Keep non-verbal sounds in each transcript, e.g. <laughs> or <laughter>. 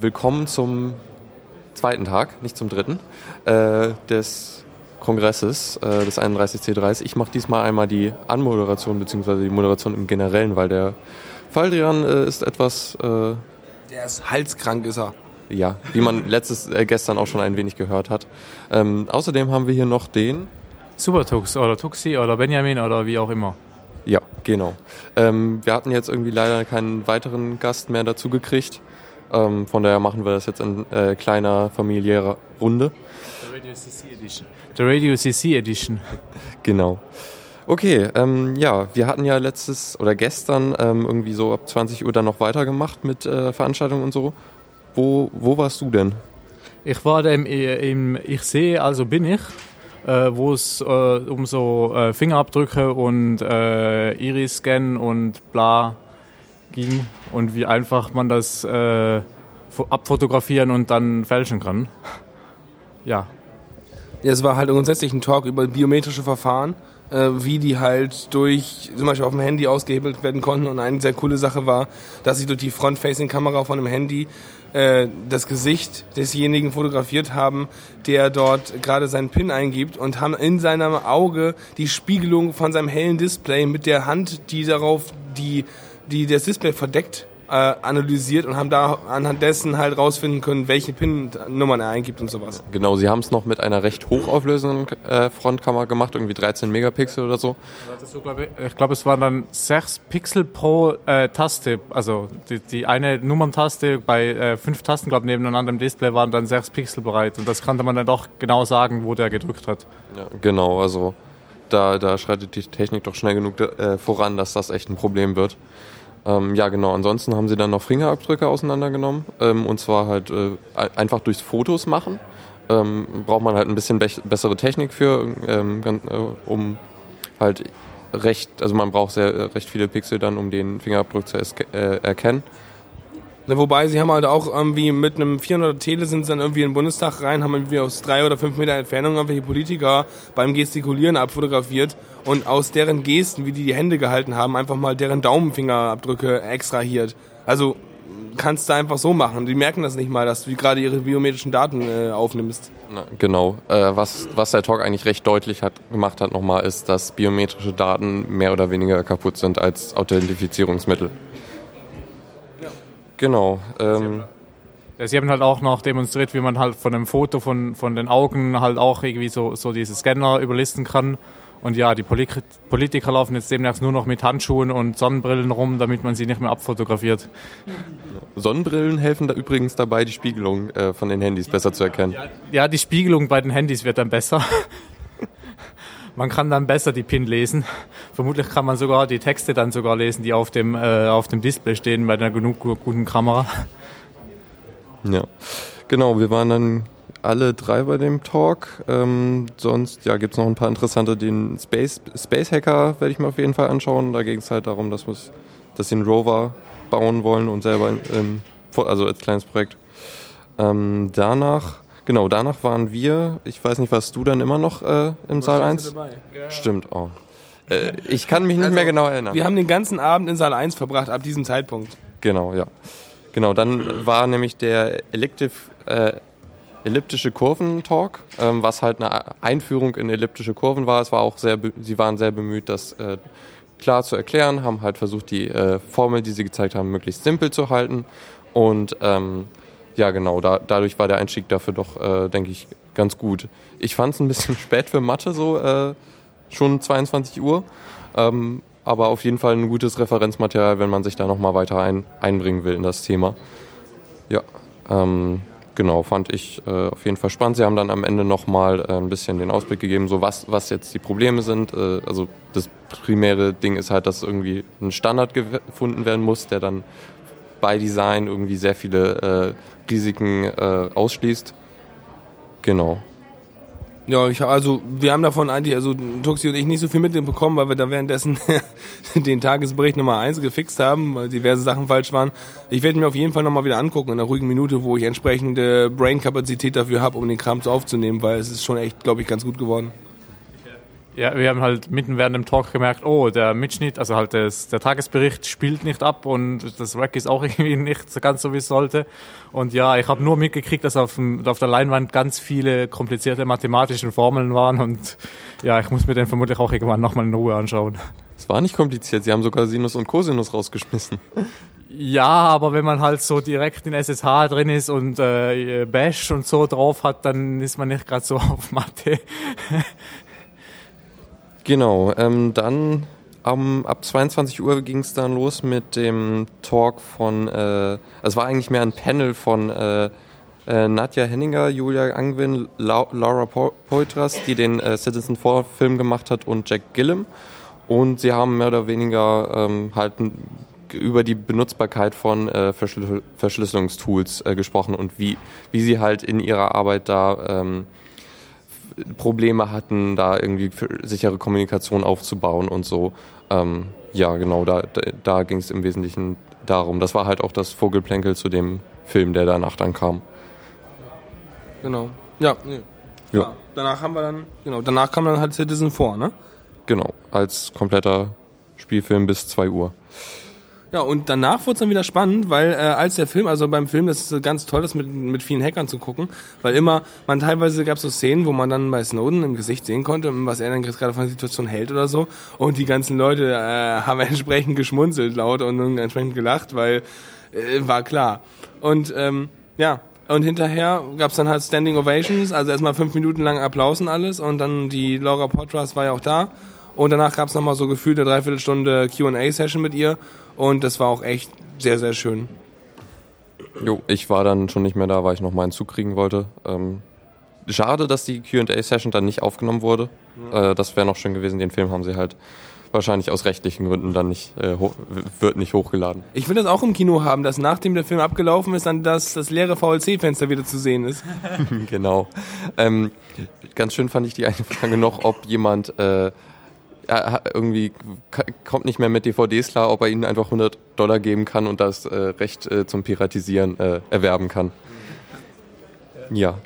Willkommen zum zweiten Tag, nicht zum dritten, äh, des Kongresses äh, des 31C3. Ich mache diesmal einmal die Anmoderation bzw. die Moderation im Generellen, weil der Faldrian äh, ist etwas... Äh, der ist halskrank, ist er. Ja, wie man <laughs> letztes, äh, gestern auch schon ein wenig gehört hat. Ähm, außerdem haben wir hier noch den... Supertux oder Tuxi oder Benjamin oder wie auch immer. Ja, genau. Ähm, wir hatten jetzt irgendwie leider keinen weiteren Gast mehr dazu gekriegt. Ähm, von daher machen wir das jetzt in äh, kleiner familiärer Runde. The Radio CC Edition. The Radio CC Edition. <laughs> Genau. Okay, ähm, ja, wir hatten ja letztes oder gestern ähm, irgendwie so ab 20 Uhr dann noch weitergemacht mit äh, Veranstaltungen und so. Wo, wo warst du denn? Ich war im, im Ich sehe, also bin ich, äh, wo es äh, um so äh, Fingerabdrücke und äh, Iris-Scan und bla ging und wie einfach man das äh, abfotografieren und dann fälschen kann. <laughs> ja. Ja, es war halt grundsätzlich ein Talk über biometrische Verfahren, äh, wie die halt durch, zum Beispiel auf dem Handy ausgehebelt werden konnten. Und eine sehr coole Sache war, dass sie durch die Front-Facing-Kamera von einem Handy äh, das Gesicht desjenigen fotografiert haben, der dort gerade seinen PIN eingibt und haben in seinem Auge die Spiegelung von seinem hellen Display mit der Hand, die darauf die die das Display verdeckt äh, analysiert und haben da anhand dessen halt rausfinden können, welche PIN-Nummern er eingibt und sowas. Genau, sie haben es noch mit einer recht hochauflösenden äh, Frontkamera gemacht, irgendwie 13 Megapixel oder so. Ich glaube, es waren dann 6 Pixel pro äh, Taste. Also die, die eine Nummerntaste bei äh, fünf Tasten, glaube ich, nebeneinander im Display waren dann 6 Pixel bereit. Und das konnte man dann doch genau sagen, wo der gedrückt hat. Ja, genau, also da, da schreitet die Technik doch schnell genug äh, voran, dass das echt ein Problem wird. Ähm, ja, genau. Ansonsten haben sie dann noch Fingerabdrücke auseinandergenommen. Ähm, und zwar halt äh, einfach durchs Fotos machen. Ähm, braucht man halt ein bisschen be bessere Technik für, ähm, äh, um halt recht, also man braucht sehr äh, recht viele Pixel dann, um den Fingerabdruck zu äh, erkennen. Wobei sie haben halt auch irgendwie mit einem 400 Tele sind sie dann irgendwie in den Bundestag rein, haben irgendwie aus drei oder fünf Meter Entfernung irgendwelche Politiker beim Gestikulieren abfotografiert und aus deren Gesten, wie die die Hände gehalten haben, einfach mal deren Daumenfingerabdrücke extrahiert. Also kannst du einfach so machen. Die merken das nicht mal, dass du gerade ihre biometrischen Daten äh, aufnimmst. Na, genau. Äh, was, was der Talk eigentlich recht deutlich hat, gemacht hat nochmal, ist, dass biometrische Daten mehr oder weniger kaputt sind als Authentifizierungsmittel. Genau. Ähm, Sie haben halt auch noch demonstriert, wie man halt von einem Foto von, von den Augen halt auch irgendwie so, so diese Scanner überlisten kann. Und ja, die Politiker laufen jetzt demnächst nur noch mit Handschuhen und Sonnenbrillen rum, damit man sie nicht mehr abfotografiert. Sonnenbrillen helfen da übrigens dabei, die Spiegelung äh, von den Handys besser zu erkennen. Ja, ja, die Spiegelung bei den Handys wird dann besser. <laughs> man kann dann besser die PIN lesen. Vermutlich kann man sogar die Texte dann sogar lesen, die auf dem, äh, auf dem Display stehen bei einer genug guten Kamera. Ja, genau. Wir waren dann alle drei bei dem Talk. Ähm, sonst ja, gibt es noch ein paar interessante. Den Space, Space Hacker werde ich mir auf jeden Fall anschauen. Da ging es halt darum, dass, dass sie einen Rover bauen wollen und selber, ähm, also als kleines Projekt. Ähm, danach Genau, danach waren wir, ich weiß nicht, warst du dann immer noch äh, im Saal 1? Ja. Stimmt, oh. Äh, ich kann mich nicht also, mehr genau erinnern. Wir haben den ganzen Abend in Saal 1 verbracht, ab diesem Zeitpunkt. Genau, ja. Genau, dann war nämlich der Elective, äh, elliptische Kurven-Talk, ähm, was halt eine Einführung in elliptische Kurven war. Es war auch sehr, sie waren sehr bemüht, das äh, klar zu erklären, haben halt versucht, die äh, Formel, die sie gezeigt haben, möglichst simpel zu halten und ähm, ja, genau, da, dadurch war der Einstieg dafür doch, äh, denke ich, ganz gut. Ich fand es ein bisschen <laughs> spät für Mathe, so äh, schon 22 Uhr. Ähm, aber auf jeden Fall ein gutes Referenzmaterial, wenn man sich da nochmal weiter ein, einbringen will in das Thema. Ja, ähm, genau, fand ich äh, auf jeden Fall spannend. Sie haben dann am Ende nochmal äh, ein bisschen den Ausblick gegeben, so was, was jetzt die Probleme sind. Äh, also das primäre Ding ist halt, dass irgendwie ein Standard gefunden werden muss, der dann bei Design irgendwie sehr viele äh, Risiken äh, ausschließt. Genau. Ja, ich also wir haben davon eigentlich, also Tuxi und ich nicht so viel mitbekommen, weil wir da währenddessen <laughs> den Tagesbericht Nummer 1 gefixt haben, weil diverse Sachen falsch waren. Ich werde mir auf jeden Fall nochmal wieder angucken in einer ruhigen Minute, wo ich entsprechende Brain-Kapazität dafür habe, um den Kram aufzunehmen, weil es ist schon echt, glaube ich, ganz gut geworden. Ja, wir haben halt mitten während dem Talk gemerkt, oh, der Mitschnitt, also halt das, der Tagesbericht spielt nicht ab und das Rack ist auch <laughs> irgendwie nicht so ganz so, wie es sollte. Und ja, ich habe nur mitgekriegt, dass auf, dem, auf der Leinwand ganz viele komplizierte mathematische Formeln waren und ja, ich muss mir den vermutlich auch irgendwann nochmal in Ruhe anschauen. Es war nicht kompliziert, sie haben sogar Sinus und Cosinus rausgeschmissen. Ja, aber wenn man halt so direkt in SSH drin ist und äh, Bash und so drauf hat, dann ist man nicht gerade so <laughs> auf Mathe. Genau, ähm, dann um, ab 22 Uhr ging es dann los mit dem Talk von, äh, es war eigentlich mehr ein Panel von äh, äh, Nadja Henninger, Julia Angwin, La Laura po Poitras, die den äh, Citizen 4 Film gemacht hat und Jack Gillum. Und sie haben mehr oder weniger ähm, halt über die Benutzbarkeit von äh, Verschlüssel Verschlüsselungstools gesprochen und wie, wie sie halt in ihrer Arbeit da ähm, Probleme hatten, da irgendwie sichere Kommunikation aufzubauen und so. Ähm, ja, genau, da, da, ging es im Wesentlichen darum. Das war halt auch das Vogelplänkel zu dem Film, der danach dann kam. Genau. Ja, nee. ja. Danach haben wir dann, genau, danach kam dann halt Citizen vor, ne? Genau, als kompletter Spielfilm bis 2 Uhr. Ja, und danach wurde es dann wieder spannend, weil äh, als der Film, also beim Film, das ist ganz toll, das mit, mit vielen Hackern zu gucken, weil immer, man teilweise gab es so Szenen, wo man dann bei Snowden im Gesicht sehen konnte, was er dann gerade von der Situation hält oder so. Und die ganzen Leute äh, <laughs> haben entsprechend geschmunzelt laut und entsprechend gelacht, weil äh, war klar. Und ähm, ja, und hinterher gab's dann halt Standing Ovations, also erstmal fünf Minuten lang Applaus und alles. Und dann die Laura Potras war ja auch da. Und danach gab's nochmal so gefühlt eine Dreiviertelstunde QA-Session mit ihr. Und das war auch echt sehr, sehr schön. Jo, ich war dann schon nicht mehr da, weil ich noch mal einen Zug kriegen wollte. Ähm, schade, dass die QA-Session dann nicht aufgenommen wurde. Ja. Äh, das wäre noch schön gewesen. Den Film haben sie halt wahrscheinlich aus rechtlichen Gründen dann nicht, äh, wird nicht hochgeladen. Ich will das auch im Kino haben, dass nachdem der Film abgelaufen ist, dann das, das leere VLC-Fenster wieder zu sehen ist. <laughs> genau. Ähm, ganz schön fand ich die eine Frage noch, ob jemand äh, er irgendwie kommt nicht mehr mit DVDs klar, ob er ihnen einfach 100 Dollar geben kann und das äh, Recht äh, zum Piratisieren äh, erwerben kann. Ja.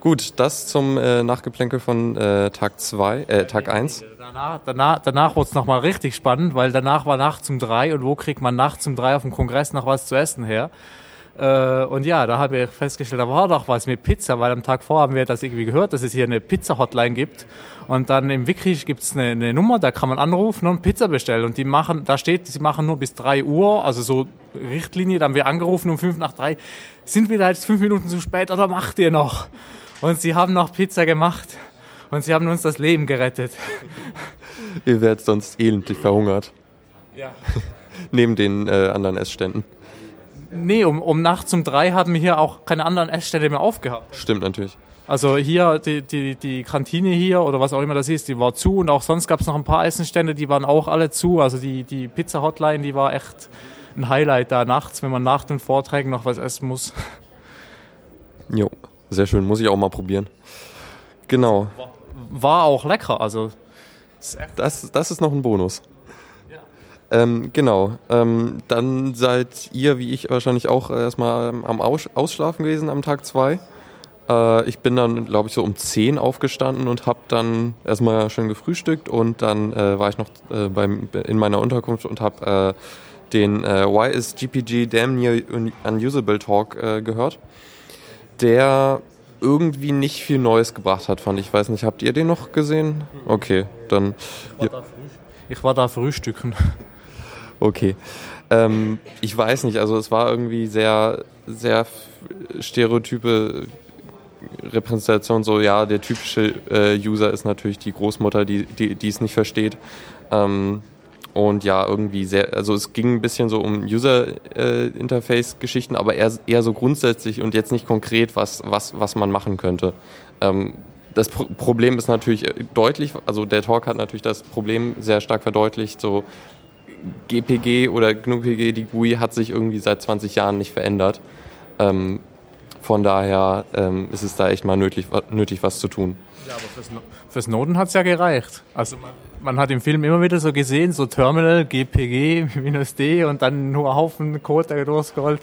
Gut, das zum äh, Nachgeplänkel von äh, Tag 2, äh, Tag 1. Danach, danach, danach wurde es nochmal richtig spannend, weil danach war nachts um drei und wo kriegt man nachts um drei auf dem Kongress noch was zu essen her? Äh, und ja, da habe ich festgestellt, da war doch was mit Pizza, weil am Tag vor haben wir das irgendwie gehört, dass es hier eine Pizza-Hotline gibt. Und dann im Wikrisch gibt es eine, eine, Nummer, da kann man anrufen und Pizza bestellen. Und die machen, da steht, sie machen nur bis drei Uhr, also so Richtlinie, da haben wir angerufen um fünf nach drei. Sind wir da jetzt fünf Minuten zu spät oder macht ihr noch? Und sie haben noch Pizza gemacht. Und sie haben uns das Leben gerettet. ihr werdet sonst elendlich verhungert. Ja. <laughs> Neben den äh, anderen Essständen. Nee, um, um nachts um drei haben wir hier auch keine anderen Essstände mehr aufgehabt. Stimmt natürlich. Also hier, die, die, die Kantine hier oder was auch immer das ist, die war zu und auch sonst gab es noch ein paar Essenstände, die waren auch alle zu. Also die, die Pizza-Hotline, die war echt ein Highlight da nachts, wenn man nach den Vorträgen noch was essen muss. <laughs> Jo, sehr schön, muss ich auch mal probieren. Genau. War, war auch lecker, also. Das, das ist noch ein Bonus. Ähm, genau. Ähm, dann seid ihr, wie ich wahrscheinlich auch, erstmal am Aus Ausschlafen gewesen am Tag zwei. Äh, ich bin dann, glaube ich, so um 10 aufgestanden und habe dann erstmal schön gefrühstückt und dann äh, war ich noch äh, beim, in meiner Unterkunft und habe äh, den äh, Why is GPG Damn Near Unusable Talk äh, gehört, der irgendwie nicht viel Neues gebracht hat, fand ich. Ich weiß nicht, habt ihr den noch gesehen? Okay, dann. Ich war, da, ich war da frühstücken. Okay. Ähm, ich weiß nicht, also es war irgendwie sehr, sehr stereotype Repräsentation, so ja, der typische äh, User ist natürlich die Großmutter, die, die, die es nicht versteht. Ähm, und ja, irgendwie sehr, also es ging ein bisschen so um User-Interface-Geschichten, aber eher, eher so grundsätzlich und jetzt nicht konkret, was, was, was man machen könnte. Ähm, das Pro Problem ist natürlich deutlich, also der Talk hat natürlich das Problem sehr stark verdeutlicht, so GPG oder GNU-PG, die GUI hat sich irgendwie seit 20 Jahren nicht verändert. Ähm, von daher ähm, ist es da echt mal nötig, nötig was zu tun. Ja, aber fürs, für Snowden hat es ja gereicht. Also man, man, hat im Film immer wieder so gesehen, so Terminal, GPG, <laughs> minus D und dann nur ein Haufen Code, der durchscrollt.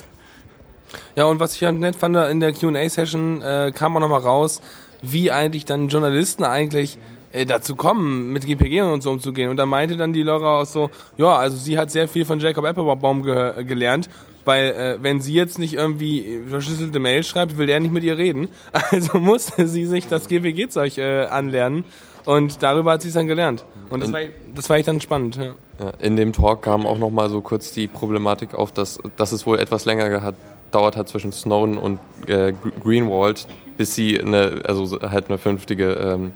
Ja, und was ich ja nett fand, in der Q&A-Session äh, kam auch nochmal raus, wie eigentlich dann Journalisten eigentlich äh, dazu kommen, mit GPG und so umzugehen. Und da meinte dann die Laura auch so, ja, also sie hat sehr viel von Jacob Applebaum ge gelernt, weil äh, wenn sie jetzt nicht irgendwie verschlüsselte Mail schreibt, will er nicht mit ihr reden. <laughs> Also musste sie sich das GPG-Zeug äh, anlernen und darüber hat sie es dann gelernt. Und das war, das war echt dann spannend. Ja. Ja, in dem Talk kam auch noch mal so kurz die Problematik auf, dass, dass es wohl etwas länger gedauert hat zwischen Snowden und äh, Greenwald, bis sie eine, also halt eine vernünftige ähm,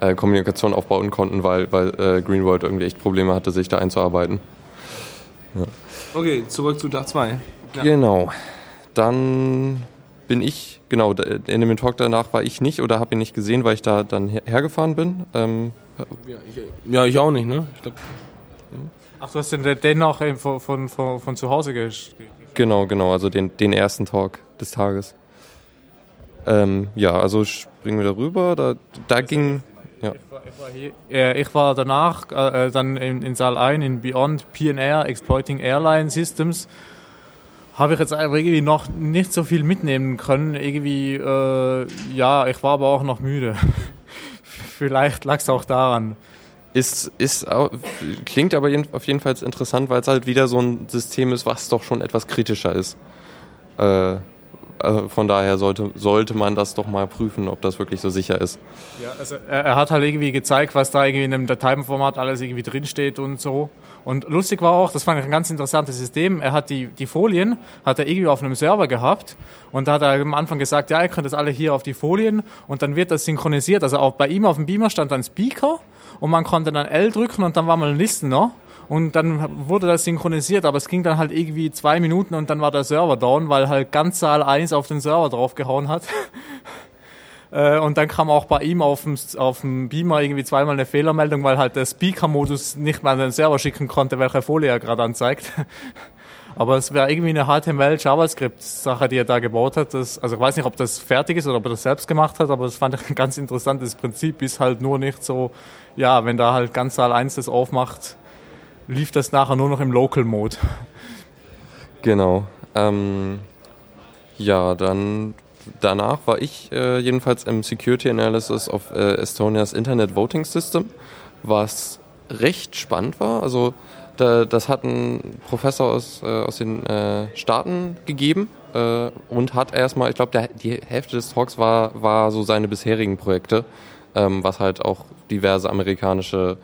äh, Kommunikation aufbauen konnten, weil, weil äh, Greenwald irgendwie echt Probleme hatte, sich da einzuarbeiten. Ja. Okay, zurück zu Tag 2. Ja. Genau. Dann bin ich, genau, in dem Talk danach war ich nicht oder habe ihn nicht gesehen, weil ich da dann hergefahren bin. Ähm, ja, ich, ja, ich auch nicht, ne? Ich glaub, Ach, du hast den, den noch von, von, von, von zu Hause geschrieben? Genau, genau, also den, den ersten Talk des Tages. Ähm, ja, also springen wir darüber. Da, da ging. Ja. Ich, war, ich, war hier, äh, ich war danach äh, dann in, in Saal 1 in Beyond PNR, Exploiting Airline Systems. Habe ich jetzt irgendwie noch nicht so viel mitnehmen können. Irgendwie, äh, ja, ich war aber auch noch müde. <laughs> Vielleicht lag es auch daran. Ist, ist, klingt aber auf jeden Fall interessant, weil es halt wieder so ein System ist, was doch schon etwas kritischer ist. Äh, also von daher sollte, sollte man das doch mal prüfen, ob das wirklich so sicher ist. Ja, also er, er hat halt irgendwie gezeigt, was da irgendwie in einem Dateiformat alles irgendwie drinsteht und so. Und lustig war auch, das fand ich ein ganz interessantes System, er hat die, die Folien, hat er irgendwie auf einem Server gehabt und da hat er am Anfang gesagt, ja, ihr könnt das alle hier auf die Folien und dann wird das synchronisiert. Also auch bei ihm auf dem Beamer stand ein Speaker und man konnte dann L drücken und dann war mal ein Listener und dann wurde das synchronisiert, aber es ging dann halt irgendwie zwei Minuten und dann war der Server down, weil halt ganz Saal 1 auf den Server draufgehauen hat. <laughs> Äh, und dann kam auch bei ihm auf dem, auf dem Beamer irgendwie zweimal eine Fehlermeldung, weil halt der Speaker-Modus nicht mal an den Server schicken konnte, welche Folie er gerade anzeigt. <laughs> Aber es wäre irgendwie eine HTML-JavaScript-Sache, die er da gebaut hat. Das, also ich weiß nicht, ob das fertig ist oder ob er das selbst gemacht hat, aber das fand ich ein ganz interessantes Prinzip. Ist halt nur nicht so, ja, wenn da halt ganz Saal 1 das aufmacht, lief das nachher nur noch im Local-Mode. Genau. Ähm, ja, dann danach war ich äh, jedenfalls im Security Analysis of äh, Estonia's Internet Voting System, was recht spannend war. Also da, das hat ein Professor aus, äh, aus den äh, Staaten gegeben äh, und hat erstmal, ich glaube, die Hälfte des Talks war, war so seine bisherigen Projekte, ähm, was halt auch diverse amerikanische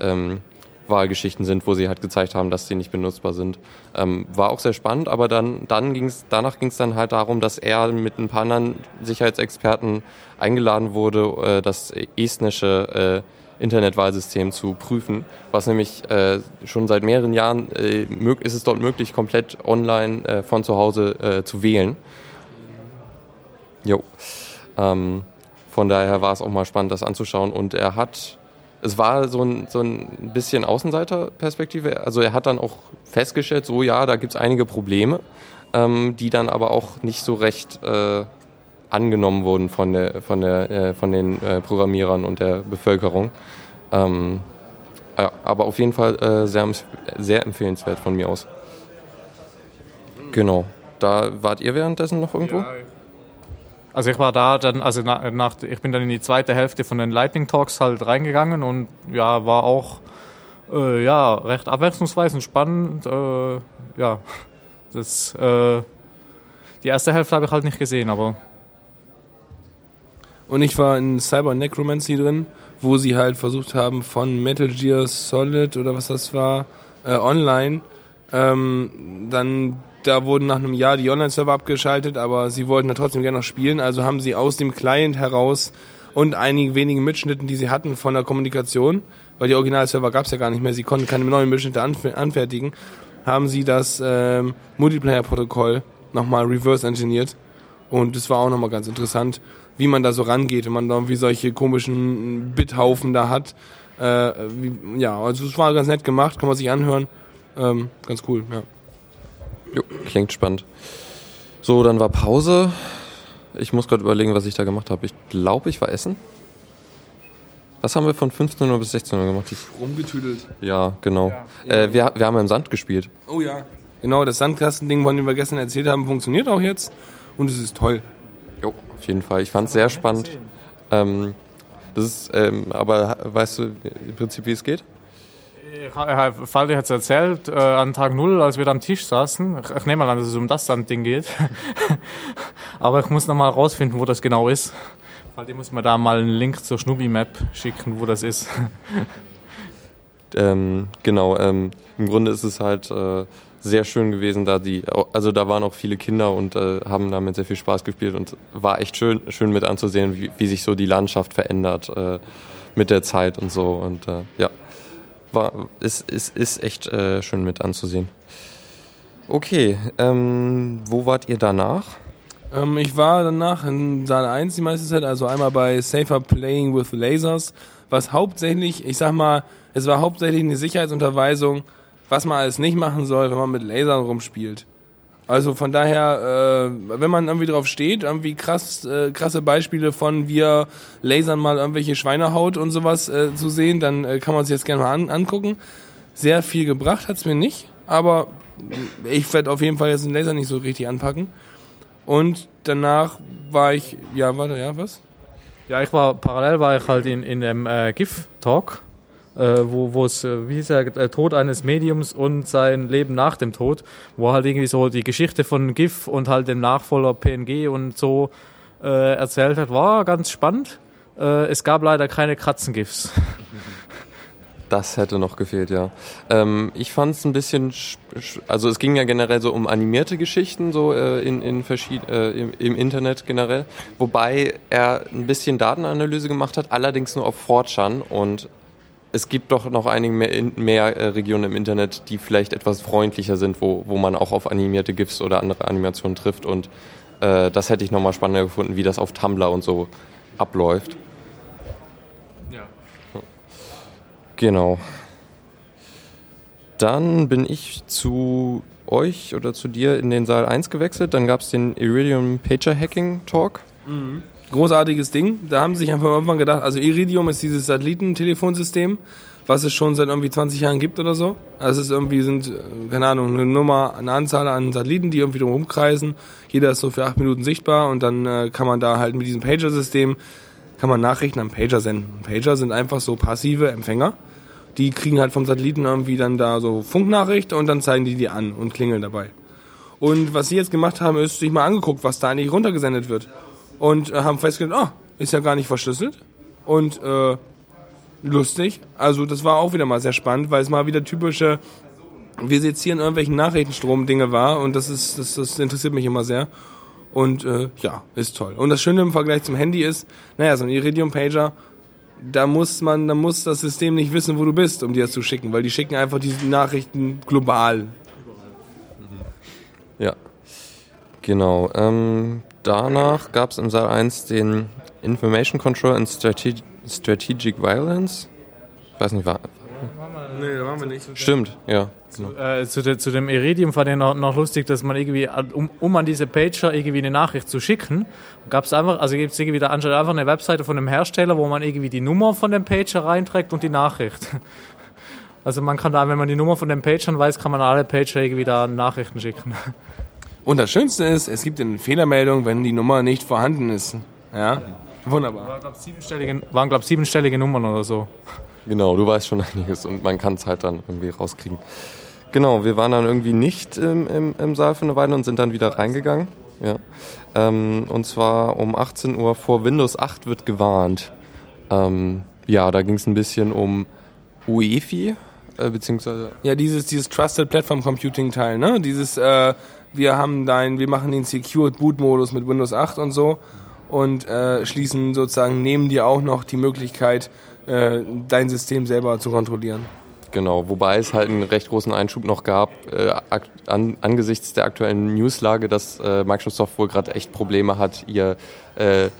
ähm, Wahlgeschichten sind, wo sie halt gezeigt haben, dass sie nicht benutzbar sind. Ähm, war auch sehr spannend, aber dann, dann ging's, danach ging es dann halt darum, dass er mit ein paar anderen Sicherheitsexperten eingeladen wurde, äh, das estnische äh, Internetwahlsystem zu prüfen, was nämlich äh, schon seit mehreren Jahren äh, ist es dort möglich, komplett online äh, von zu Hause äh, zu wählen. Jo. Ähm, von daher war es auch mal spannend, das anzuschauen. Und er hat, es war so ein, so ein bisschen Außenseiterperspektive. Also er hat dann auch festgestellt, so ja, da gibt es einige Probleme, ähm, die dann aber auch nicht so recht äh, angenommen wurden von, der, von, der, äh, von den äh, Programmierern und der Bevölkerung. Ähm, ja, aber auf jeden Fall äh, sehr, sehr empfehlenswert von mir aus. Genau. Da wart ihr währenddessen noch irgendwo? Ja. Also ich war da dann, also nach, ich bin dann in die zweite Hälfte von den Lightning Talks halt reingegangen und ja, war auch äh, ja, recht abwechslungsreich und spannend. Äh, ja, das, äh, die erste Hälfte habe ich halt nicht gesehen, aber und ich war in Cyber Necromancy drin, wo sie halt versucht haben, von Metal Gear Solid oder was das war, äh, online, ähm, dann da wurden nach einem Jahr die Online-Server abgeschaltet, aber sie wollten da trotzdem gerne noch spielen, also haben sie aus dem Client heraus und einigen wenigen Mitschnitten, die sie hatten von der Kommunikation, weil die Original-Server gab es ja gar nicht mehr, sie konnten keine neuen Mitschnitte anfertigen, haben sie das ähm, Multiplayer-Protokoll nochmal reverse engineert und das war auch nochmal ganz interessant wie man da so rangeht, wenn man da wie solche komischen Bithaufen da hat. Äh, wie, ja, also es war ganz nett gemacht, kann man sich anhören. Ähm, ganz cool, ja. Jo, klingt spannend. So, dann war Pause. Ich muss gerade überlegen, was ich da gemacht habe. Ich glaube, ich war essen. Was haben wir von 15 Uhr bis 16 Uhr gemacht? Ich Rumgetüdelt. Ja, genau. Ja. Äh, wir, wir haben im Sand gespielt. Oh ja. Genau, das Sandkastending, von dem wir gestern erzählt haben, funktioniert auch jetzt. Und es ist toll. Jo, auf jeden Fall. Ich fand es sehr spannend. Ähm, Das ist, ähm, aber weißt du im Prinzip, wie es geht? Faldi hat es erzählt, äh, an Tag Null, als wir da am Tisch saßen. Ich, ich nehme mal an, dass es um das Ding geht. <laughs> aber ich muss noch mal rausfinden, wo das genau ist. Faldi muss mir da mal einen Link zur Schnubi-Map schicken, wo das ist. <laughs> ähm, genau, ähm, im Grunde ist es halt äh, sehr schön gewesen, da die, also da waren auch viele Kinder und äh, haben damit sehr viel Spaß gespielt und war echt schön, schön mit anzusehen, wie, wie sich so die Landschaft verändert äh, mit der Zeit und so und äh, ja war, ist, ist, ist echt äh, schön mit anzusehen. Okay, ähm, wo wart ihr danach? Ähm, ich war danach in Saal 1 die meiste Zeit, also einmal bei Safer Playing with Lasers, was hauptsächlich, ich sag mal, es war hauptsächlich eine Sicherheitsunterweisung, was man alles nicht machen soll, wenn man mit Lasern rumspielt. Also von daher, äh, wenn man irgendwie drauf steht, irgendwie krass, äh, krasse Beispiele von wir lasern mal irgendwelche Schweinehaut und sowas äh, zu sehen, dann äh, kann man sich jetzt gerne mal an, angucken. Sehr viel gebracht hat's mir nicht, aber ich werde auf jeden Fall jetzt den Laser nicht so richtig anpacken. Und danach war ich, ja, warte, ja, was? Ja, ich war, parallel war ich halt in, in dem äh, GIF-Talk äh, wo es, äh, wie hieß er, der Tod eines Mediums und sein Leben nach dem Tod, wo halt irgendwie so die Geschichte von GIF und halt dem Nachfolger PNG und so äh, erzählt hat, war ganz spannend. Äh, es gab leider keine Kratzen-GIFs. <laughs> Das hätte noch gefehlt, ja. Ähm, ich fand es ein bisschen, also es ging ja generell so um animierte Geschichten so äh, in, in äh, im, im, Internet generell, wobei er ein bisschen Datenanalyse gemacht hat, allerdings nur auf 4chan und es gibt doch noch einige mehr, mehr äh, Regionen im Internet, die vielleicht etwas freundlicher sind, wo, wo man auch auf animierte GIFs oder andere Animationen trifft. Und äh, das hätte ich nochmal spannender gefunden, wie das auf Tumblr und so abläuft. Ja. Genau. Dann bin ich zu euch oder zu dir in den Saal 1 gewechselt. Dann gab es den Iridium Pager Hacking Talk. Mhm großartiges Ding. Da haben sie sich einfach irgendwann gedacht, also Iridium ist dieses Satellitentelefonsystem, was es schon seit irgendwie 20 Jahren gibt oder so. Also es ist irgendwie sind, keine Ahnung, eine Nummer, eine Anzahl an Satelliten, die irgendwie drum rumkreisen. Jeder ist so für acht Minuten sichtbar und dann äh, kann man da halt mit diesem Pager-System kann man Nachrichten am Pager senden. Pager sind einfach so passive Empfänger. Die kriegen halt vom Satelliten irgendwie dann da so Funknachricht und dann zeigen die die an und klingeln dabei. Und was sie jetzt gemacht haben, ist sich mal angeguckt, was da eigentlich runtergesendet wird und äh, haben festgestellt, oh, ist ja gar nicht verschlüsselt und äh, lustig. Also das war auch wieder mal sehr spannend, weil es mal wieder typische wir sezieren irgendwelchen Nachrichtenstrom-Dinge war und das ist das, das interessiert mich immer sehr. Und äh, ja, ist toll. Und das Schöne im Vergleich zum Handy ist, naja, so ein Iridium-Pager, da muss man, da muss das System nicht wissen, wo du bist, um dir das zu schicken, weil die schicken einfach diese Nachrichten global. Ja, genau. Ähm, danach gab es im Saal 1 den Information Control and Strate Strategic Violence. Ich weiß nicht, war. Nee, da waren wir nicht. Stimmt, ja. Genau. Zu, äh, zu, de, zu, dem Iridium fand ich noch, noch, lustig, dass man irgendwie, um, um, an diese Pager irgendwie eine Nachricht zu schicken, gab es einfach, also gibt es irgendwie da anscheinend einfach eine Webseite von dem Hersteller, wo man irgendwie die Nummer von dem Pager reinträgt und die Nachricht. <laughs> Also man kann da, wenn man die Nummer von den Pagern weiß, kann man alle Pager irgendwie da Nachrichten schicken. <laughs> Und das Schönste ist, es gibt eine Fehlermeldung, wenn die Nummer nicht vorhanden ist. Ja, wunderbar. Waren, glaube siebenstellige, waren, glaub, siebenstellige Nummern oder so. Genau, du weißt schon einiges und man kann es halt dann irgendwie rauskriegen. Genau, wir waren dann irgendwie nicht im, im, im Saal für eine Weile und sind dann wieder reingegangen. Ja. Ähm, und zwar um 18 Uhr vor Windows 8 wird gewarnt. Ähm, ja, da ging es ein bisschen um UEFI, äh, beziehungsweise. Ja, dieses, dieses Trusted Platform Computing Teil, ne? Dieses, äh, wir haben dein, wir machen den Secured Boot Modus mit Windows 8 und so und äh, schließen sozusagen, nehmen dir auch noch die Möglichkeit, äh, dein System selber zu kontrollieren. Genau, wobei es halt einen recht großen Einschub noch gab, äh, an, angesichts der aktuellen Newslage, dass äh, Microsoft wohl gerade echt Probleme hat, ihr äh,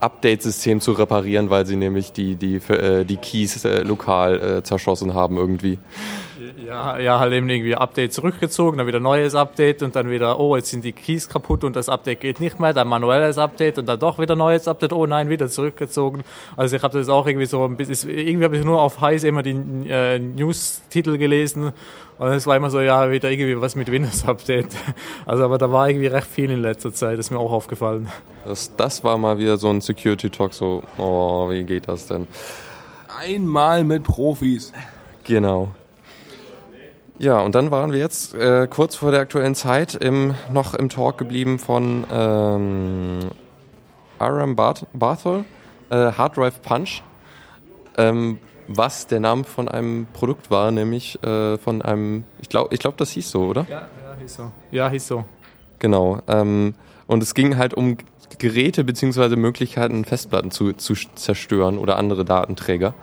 Update-System zu reparieren, weil sie nämlich die, die, äh, die Keys lokal zerschossen haben irgendwie. Ja, ja, halt eben irgendwie Update zurückgezogen, dann wieder neues Update und dann wieder, oh, jetzt sind die Keys kaputt und das Update geht nicht mehr, dann manuelles Update und dann doch wieder neues Update, oh nein, wieder zurückgezogen. Also ich habe das auch irgendwie so ein bisschen, irgendwie habe ich nur auf Heiß immer die äh, News-Titel gelesen und es war immer so, ja, wieder irgendwie was mit Windows-Update. <laughs> Also aber da war irgendwie recht viel in letzter Zeit, das ist mir auch aufgefallen. Das, das war mal wieder so ein Security-Talk, so, oh, wie geht das denn? Einmal mit Profis. Genau. Ja, und dann waren wir jetzt äh, kurz vor der aktuellen Zeit im, noch im Talk geblieben von ähm, Aram Barth Barthol, äh, Hard Drive Punch, ähm, was der Name von einem Produkt war, nämlich äh, von einem, ich glaube, ich glaub, das hieß so, oder? Ja, ja, hieß so. Ja, hieß so. Genau. Ähm, und es ging halt um Geräte beziehungsweise Möglichkeiten, Festplatten zu, zu zerstören oder andere Datenträger.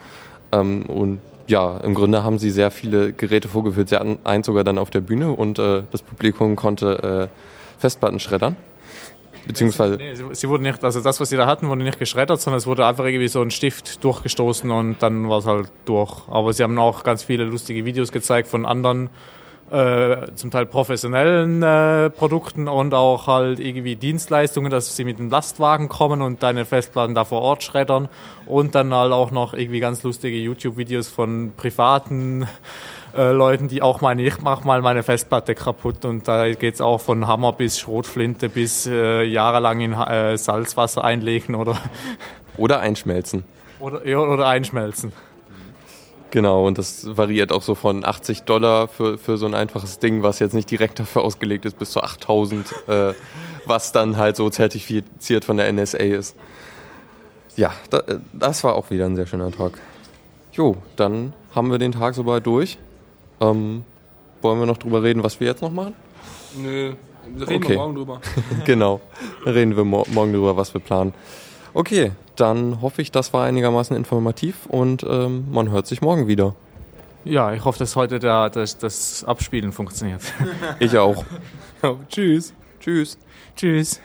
Ähm, und ja, im Grunde haben sie sehr viele Geräte vorgeführt. Sie hatten eins sogar dann auf der Bühne und äh, das Publikum konnte äh, Festplatten schreddern. Beziehungsweise. Nee, sie, sie wurden nicht, also das, was sie da hatten, wurde nicht geschreddert, sondern es wurde einfach irgendwie so ein Stift durchgestoßen und dann war es halt durch. Aber sie haben auch ganz viele lustige Videos gezeigt von anderen äh, zum Teil professionellen äh, Produkten und auch halt irgendwie Dienstleistungen, dass sie mit dem Lastwagen kommen und deine Festplatten da vor Ort schreddern und dann halt auch noch irgendwie ganz lustige YouTube-Videos von privaten äh, Leuten, die auch meinen, ich mach mal meine Festplatte kaputt und da geht's auch von Hammer bis Schrotflinte bis äh, jahrelang in äh, Salzwasser einlegen oder Oder einschmelzen. oder, ja, oder einschmelzen. Genau, und das variiert auch so von 80 Dollar für, für so ein einfaches Ding, was jetzt nicht direkt dafür ausgelegt ist, bis zu 8000, äh, was dann halt so zertifiziert von der NSA ist. Ja, da, äh, das war auch wieder ein sehr schöner Tag. Jo, dann haben wir den Tag soweit durch. Ähm, wollen wir noch drüber reden, was wir jetzt noch machen? Nö, reden Okay. wir morgen drüber. <laughs> genau, reden wir mo morgen drüber, was wir planen. Okay, dann hoffe ich, das war einigermaßen informativ und ähm, man hört sich morgen wieder. Ja, ich hoffe, dass heute der, das, das Abspielen funktioniert. Ich auch. Ja, <laughs> tschüss. Tschüss. Tschüss.